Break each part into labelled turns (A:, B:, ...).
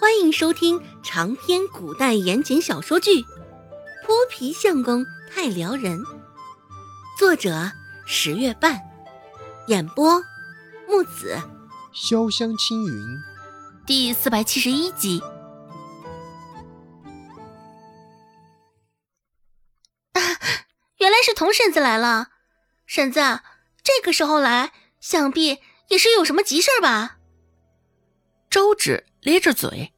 A: 欢迎收听长篇古代言情小说剧《泼皮相公太撩人》，作者十月半，演播木子
B: 潇湘青云，
A: 第四百七十一集。
C: 啊原来是童婶子来了，婶子，这个时候来，想必也是有什么急事吧？
D: 周芷咧着嘴，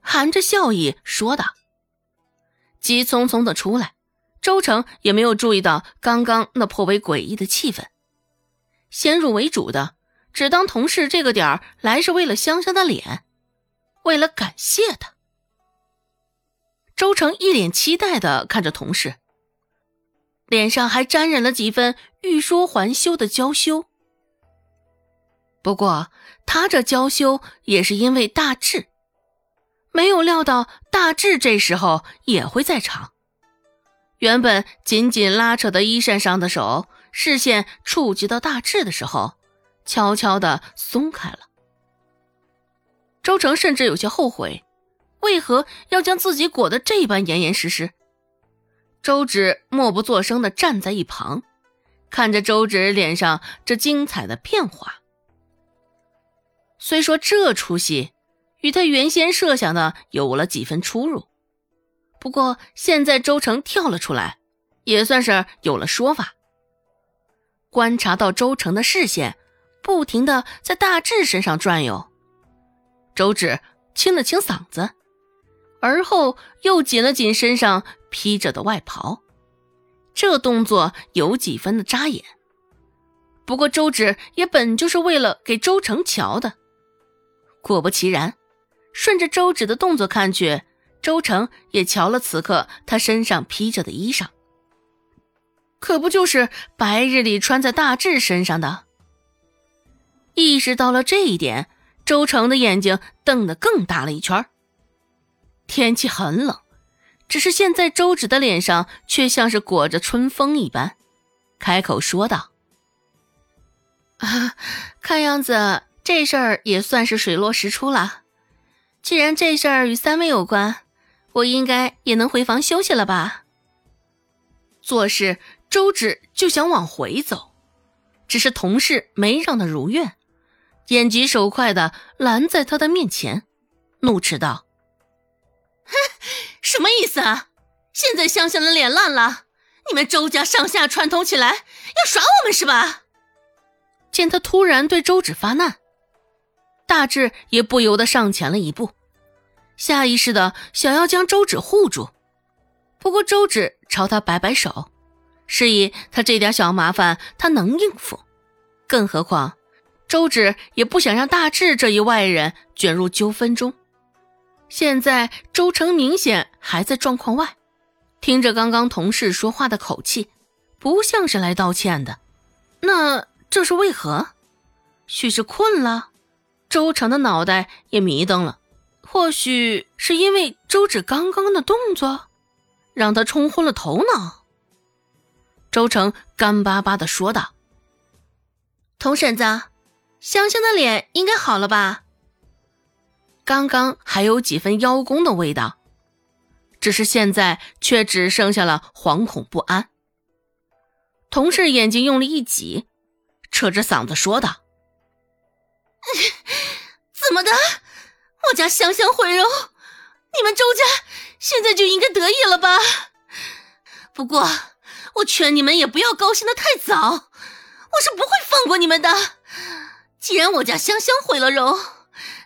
D: 含着笑意说道：“急匆匆的出来，周成也没有注意到刚刚那颇为诡异的气氛，先入为主的只当同事这个点儿来是为了香香的脸，为了感谢他。”周成一脸期待的看着同事，脸上还沾染了几分欲说还休的娇羞。不过，他这娇羞也是因为大志，没有料到大志这时候也会在场。原本紧紧拉扯的衣衫上的手，视线触及到大志的时候，悄悄的松开了。周成甚至有些后悔，为何要将自己裹得这般严严实实。周芷默不作声的站在一旁，看着周芷脸上这精彩的变化。虽说这出戏与他原先设想的有了几分出入，不过现在周成跳了出来，也算是有了说法。观察到周成的视线不停的在大志身上转悠，周芷清了清嗓子，而后又紧了紧身上披着的外袍，这动作有几分的扎眼。不过周芷也本就是为了给周成瞧的。果不其然，顺着周芷的动作看去，周成也瞧了此刻他身上披着的衣裳，可不就是白日里穿在大志身上的？意识到了这一点，周成的眼睛瞪得更大了一圈。天气很冷，只是现在周芷的脸上却像是裹着春风一般，开口说道：“啊，看样子。”这事儿也算是水落石出了。既然这事儿与三妹有关，我应该也能回房休息了吧？做事，周芷就想往回走，只是同事没让他如愿，眼疾手快的拦在他的面前，怒斥道：“
C: 哼，什么意思啊？现在香香的脸烂了，你们周家上下串通起来要耍我们是吧？”
D: 见他突然对周芷发难。大志也不由得上前了一步，下意识的想要将周芷护住，不过周芷朝他摆摆手，示意他这点小麻烦他能应付，更何况周芷也不想让大志这一外人卷入纠纷中。现在周成明显还在状况外，听着刚刚同事说话的口气，不像是来道歉的，那这是为何？许是困了。周成的脑袋也迷瞪了，或许是因为周芷刚刚的动作，让他冲昏了头脑。周成干巴巴的说道：“
C: 童婶子，香香的脸应该好了吧？
D: 刚刚还有几分邀功的味道，只是现在却只剩下了惶恐不安。”同事眼睛用力一挤，扯着嗓子说道。
C: 怎么的？我家香香毁容，你们周家现在就应该得意了吧？不过我劝你们也不要高兴的太早，我是不会放过你们的。既然我家香香毁了容，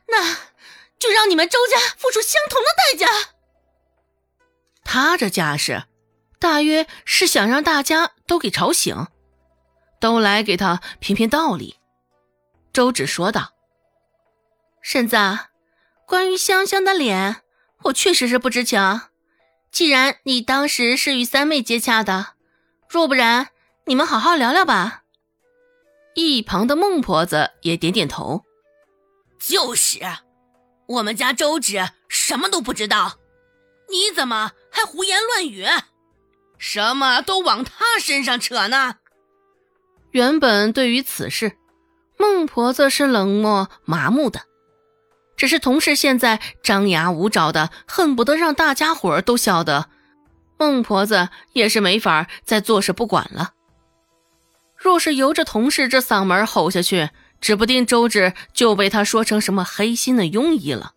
C: 那就让你们周家付出相同的代价。
D: 他这架势，大约是想让大家都给吵醒，都来给他评评道理。周芷说道：“
C: 婶子，关于香香的脸，我确实是不知情。既然你当时是与三妹接洽的，若不然，你们好好聊聊吧。”
D: 一旁的孟婆子也点点头：“
E: 就是，我们家周芷什么都不知道，你怎么还胡言乱语？什么都往他身上扯呢？”
D: 原本对于此事。孟婆子是冷漠麻木的，只是同事现在张牙舞爪的，恨不得让大家伙儿都晓得。孟婆子也是没法再坐视不管了。若是由着同事这嗓门吼下去，指不定周芷就被他说成什么黑心的庸医了。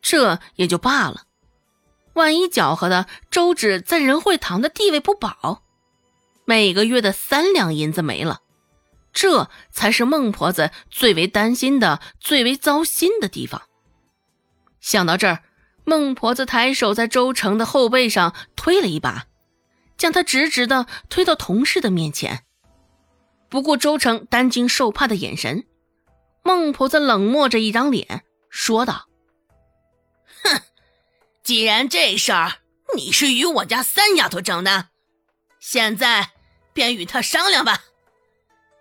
D: 这也就罢了，万一搅和的周芷在仁惠堂的地位不保，每个月的三两银子没了。这才是孟婆子最为担心的、最为糟心的地方。想到这儿，孟婆子抬手在周成的后背上推了一把，将他直直的推到同事的面前。不顾周成担惊受怕的眼神，孟婆子冷漠着一张脸，说道：“
E: 哼，既然这事儿你是与我家三丫头争的，现在便与她商量吧。”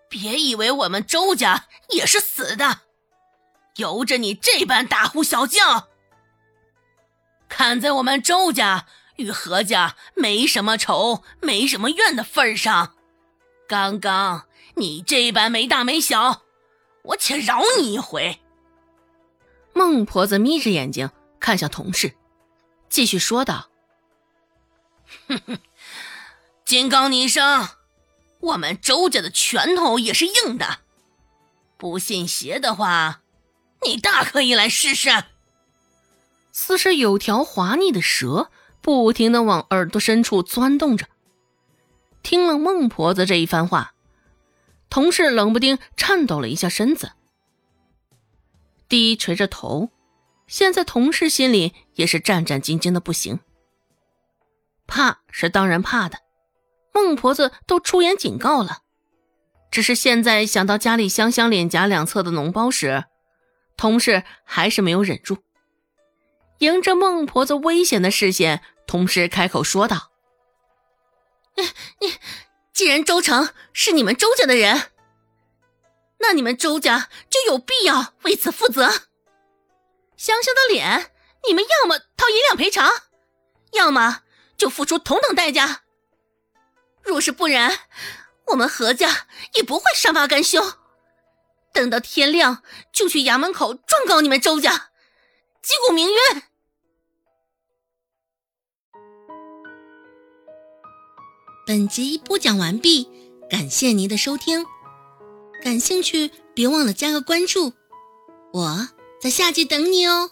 E: 别以为我们周家也是死的，由着你这般大呼小叫。看在我们周家与何家没什么仇、没什么怨的份上，刚刚你这般没大没小，我且饶你一回。
D: 孟婆子眯着眼睛看向同事，继续说道：“
E: 哼哼，金刚女生。”我们周家的拳头也是硬的，不信邪的话，你大可以来试试。
D: 似是有条滑腻的蛇，不停的往耳朵深处钻动着。听了孟婆子这一番话，同事冷不丁颤抖了一下身子，低垂着头。现在同事心里也是战战兢兢的不行，怕是当然怕的。孟婆子都出言警告了，只是现在想到家里香香脸颊两侧的脓包时，同事还是没有忍住。迎着孟婆子危险的视线，同事开口说道：“
C: 你你，既然周成是你们周家的人，那你们周家就有必要为此负责。香香的脸，你们要么掏银两赔偿，要么就付出同等代价。”若是不然，我们何家也不会善罢甘休。等到天亮，就去衙门口状告你们周家，击鼓鸣冤。
A: 本集播讲完毕，感谢您的收听。感兴趣，别忘了加个关注，我在下集等你哦。